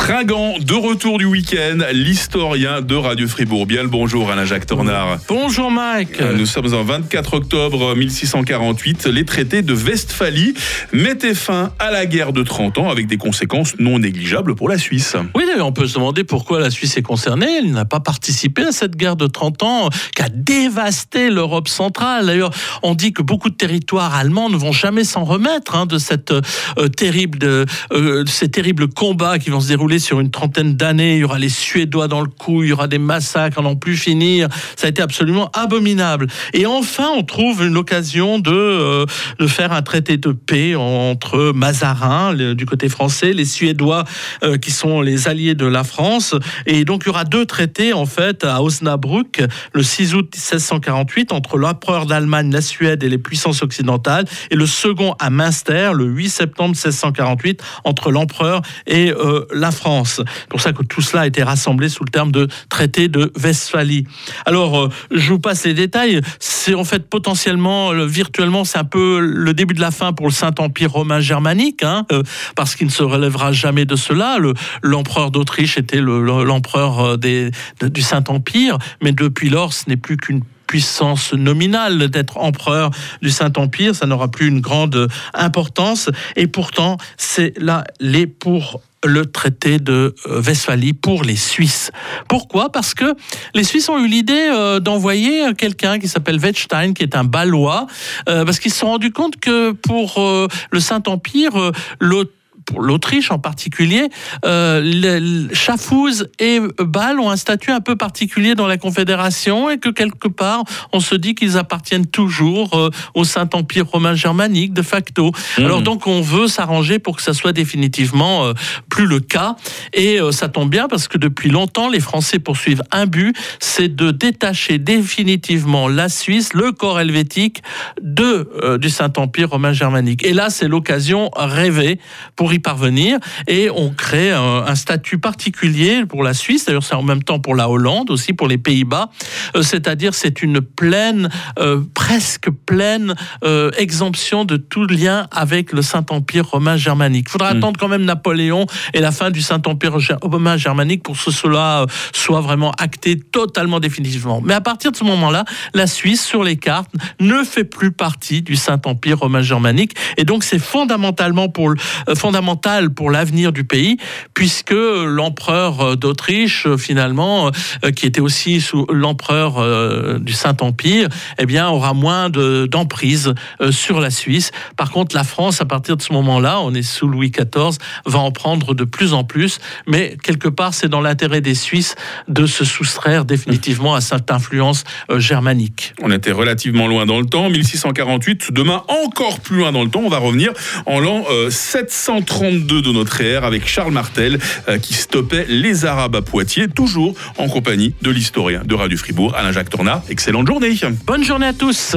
Fringant, de retour du week-end, l'historien de Radio Fribourg. Bien le bonjour Alain-Jacques Tornard. Bonjour Mike. Nous sommes en 24 octobre 1648. Les traités de Westphalie mettaient fin à la guerre de 30 ans avec des conséquences non négligeables pour la Suisse. Oui, on peut se demander pourquoi la Suisse est concernée. Elle n'a pas participé à cette guerre de 30 ans qui a dévasté l'Europe centrale. D'ailleurs, on dit que beaucoup de territoires allemands ne vont jamais s'en remettre hein, de cette euh, terrible, euh, ces terribles combats qui vont se dérouler sur une trentaine d'années. Il y aura les Suédois dans le coup, il y aura des massacres à n'en plus finir. Ça a été absolument abominable. Et enfin, on trouve une occasion de, euh, de faire un traité de paix entre Mazarin, du côté français, les Suédois, euh, qui sont les alliés de la France. Et donc, il y aura deux traités, en fait, à Osnabrück, le 6 août 1648, entre l'empereur d'Allemagne, la Suède et les puissances occidentales, et le second à Münster, le 8 septembre 1648, entre l'empereur et euh, la France. C'est pour ça que tout cela a été rassemblé sous le terme de traité de Westphalie. Alors, euh, je vous passe les détails. C'est en fait potentiellement, virtuellement, c'est un peu le début de la fin pour le Saint-Empire romain germanique, hein, euh, parce qu'il ne se relèvera jamais de cela. L'empereur d'Autriche était l'empereur euh, du Saint-Empire, mais depuis lors, ce n'est plus qu'une puissance nominale d'être empereur du Saint-Empire, ça n'aura plus une grande importance. Et pourtant, c'est là les pour le traité de euh, Westphalie pour les Suisses. Pourquoi? Parce que les Suisses ont eu l'idée euh, d'envoyer quelqu'un qui s'appelle Wettstein, qui est un Balois, euh, parce qu'ils se sont rendus compte que pour le Saint-Empire, l'autre pour l'Autriche en particulier, euh, Schaffhouse et Bâle ont un statut un peu particulier dans la Confédération et que quelque part, on se dit qu'ils appartiennent toujours euh, au Saint-Empire romain germanique de facto. Mmh. Alors donc, on veut s'arranger pour que ça soit définitivement euh, plus le cas. Et euh, ça tombe bien parce que depuis longtemps, les Français poursuivent un but, c'est de détacher définitivement la Suisse, le corps helvétique, de, du Saint-Empire romain germanique. Et là, c'est l'occasion rêvée pour y parvenir et on crée un, statut particulier pour la Suisse, d'ailleurs c'est en même temps pour la Hollande, aussi pour les Pays-Bas, euh, c'est-à-dire c'est une pleine, euh, presque pleine euh, exemption de tout lien avec le Saint-Empire romain germanique. Il faudra hmm. attendre quand même Napoléon et la fin du Saint-Empire romain germanique pour que cela soit vraiment acté totalement définitivement. Mais à partir de ce moment-là, la Suisse sur les cartes ne fait plus partie du Saint-Empire romain germanique et donc c'est fondamentalement pour fondamentalement pour l'avenir du pays, puisque l'empereur d'Autriche, finalement, euh, qui était aussi sous l'empereur euh, du Saint-Empire, eh bien, aura moins d'emprise euh, sur la Suisse. Par contre, la France, à partir de ce moment-là, on est sous Louis XIV, va en prendre de plus en plus, mais quelque part, c'est dans l'intérêt des Suisses de se soustraire définitivement à cette influence germanique. On était relativement loin dans le temps, 1648, demain encore plus loin dans le temps, on va revenir en l'an 730. 32 de notre ère avec Charles Martel euh, qui stoppait les Arabes à Poitiers, toujours en compagnie de l'historien de Radio Fribourg, Alain-Jacques Tornat. Excellente journée. Bonne journée à tous.